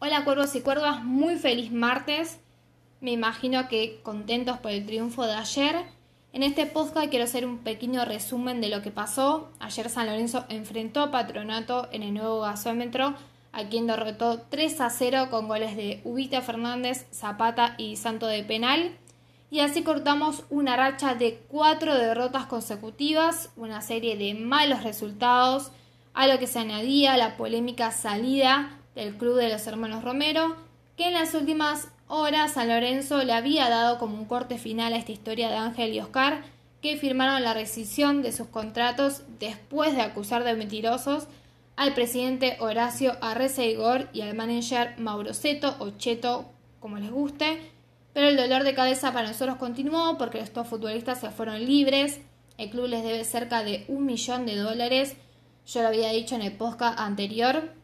Hola cuervos y cuervas, muy feliz martes. Me imagino que contentos por el triunfo de ayer. En este podcast quiero hacer un pequeño resumen de lo que pasó. Ayer San Lorenzo enfrentó a Patronato en el nuevo gasómetro, a quien derrotó 3 a 0 con goles de Ubita Fernández, Zapata y Santo de penal. Y así cortamos una racha de cuatro derrotas consecutivas, una serie de malos resultados, a lo que se añadía la polémica salida del Club de los Hermanos Romero, que en las últimas horas San Lorenzo le había dado como un corte final a esta historia de Ángel y Oscar, que firmaron la rescisión de sus contratos después de acusar de mentirosos al presidente Horacio Arreceigor y al manager Mauro Seto o Cheto, como les guste. Pero el dolor de cabeza para nosotros continuó porque estos futbolistas se fueron libres. El club les debe cerca de un millón de dólares. Yo lo había dicho en el podcast anterior.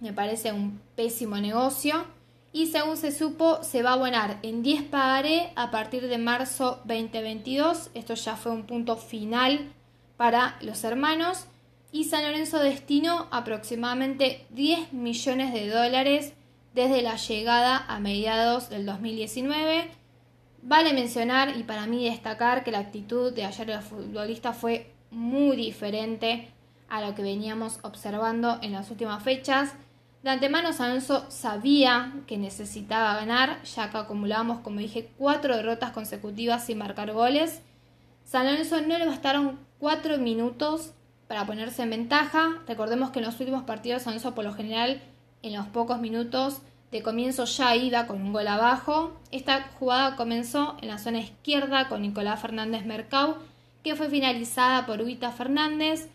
Me parece un pésimo negocio. Y según se supo, se va a abonar en 10 pagaré a partir de marzo 2022. Esto ya fue un punto final para los hermanos. Y San Lorenzo destinó aproximadamente 10 millones de dólares desde la llegada a mediados del 2019. Vale mencionar y para mí destacar que la actitud de ayer los futbolistas fue muy diferente a lo que veníamos observando en las últimas fechas. De antemano Alonso sabía que necesitaba ganar, ya que acumulábamos, como dije, cuatro derrotas consecutivas sin marcar goles. San Lorenzo no le bastaron cuatro minutos para ponerse en ventaja. Recordemos que en los últimos partidos San Lorenzo por lo general en los pocos minutos de comienzo ya iba con un gol abajo. Esta jugada comenzó en la zona izquierda con Nicolás Fernández Mercau, que fue finalizada por Ubita Fernández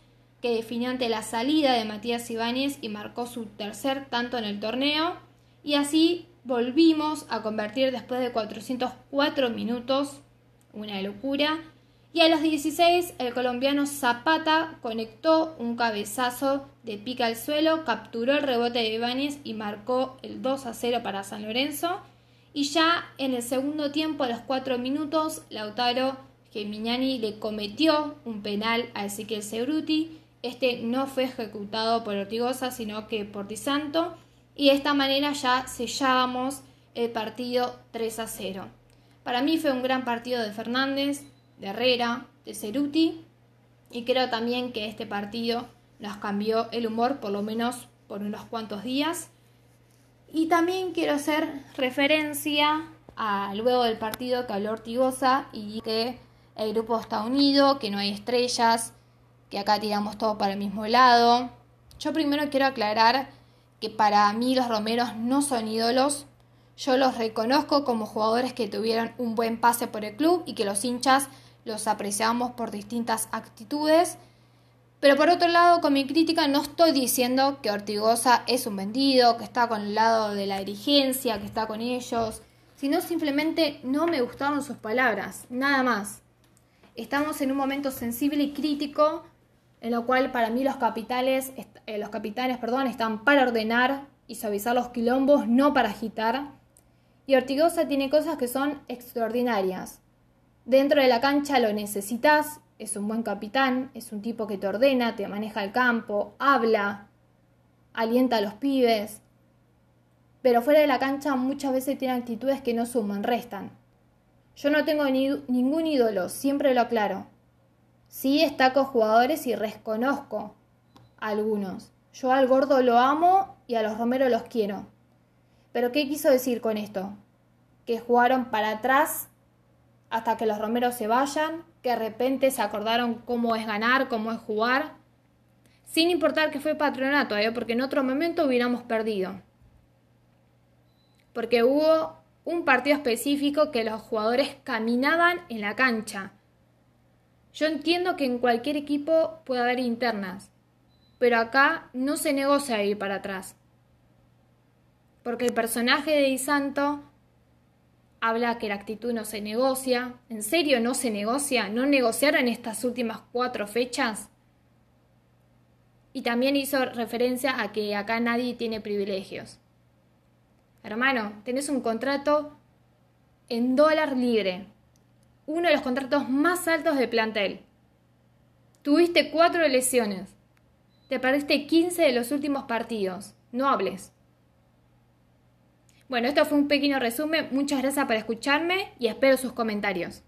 que definió ante la salida de Matías Ibáñez y marcó su tercer tanto en el torneo. Y así volvimos a convertir después de 404 minutos, una locura. Y a los 16 el colombiano Zapata conectó un cabezazo de pica al suelo, capturó el rebote de Ibáñez y marcó el 2 a 0 para San Lorenzo. Y ya en el segundo tiempo, a los 4 minutos, Lautaro Gemignani le cometió un penal a Ezequiel Sebruti este no fue ejecutado por Ortigosa, sino que por Di Santo. Y de esta manera ya sellábamos el partido 3 a 0. Para mí fue un gran partido de Fernández, de Herrera, de Ceruti. Y creo también que este partido nos cambió el humor, por lo menos por unos cuantos días. Y también quiero hacer referencia a luego del partido que habló Ortigosa y que el grupo está unido, que no hay estrellas, que acá tiramos todo para el mismo lado. Yo primero quiero aclarar que para mí los Romeros no son ídolos. Yo los reconozco como jugadores que tuvieron un buen pase por el club y que los hinchas los apreciamos por distintas actitudes. Pero por otro lado, con mi crítica no estoy diciendo que Ortigosa es un vendido, que está con el lado de la dirigencia, que está con ellos, sino simplemente no me gustaron sus palabras, nada más. Estamos en un momento sensible y crítico en lo cual para mí los capitales, eh, los capitanes están para ordenar y suavizar los quilombos, no para agitar. Y Ortigosa tiene cosas que son extraordinarias. Dentro de la cancha lo necesitas, es un buen capitán, es un tipo que te ordena, te maneja el campo, habla, alienta a los pibes. Pero fuera de la cancha muchas veces tiene actitudes que no suman, restan. Yo no tengo ni, ningún ídolo, siempre lo aclaro. Sí destaco jugadores y reconozco algunos. Yo al gordo lo amo y a los Romero los quiero. Pero ¿qué quiso decir con esto? Que jugaron para atrás hasta que los Romeros se vayan, que de repente se acordaron cómo es ganar, cómo es jugar, sin importar que fue patronato, ¿eh? porque en otro momento hubiéramos perdido. Porque hubo un partido específico que los jugadores caminaban en la cancha yo entiendo que en cualquier equipo puede haber internas, pero acá no se negocia ir para atrás. Porque el personaje de Di Santo habla que la actitud no se negocia. ¿En serio no se negocia? ¿No negociaron estas últimas cuatro fechas? Y también hizo referencia a que acá nadie tiene privilegios. Hermano, tenés un contrato en dólar libre uno de los contratos más altos del plantel. Tuviste cuatro lesiones. Te perdiste 15 de los últimos partidos. No hables. Bueno, esto fue un pequeño resumen. Muchas gracias por escucharme y espero sus comentarios.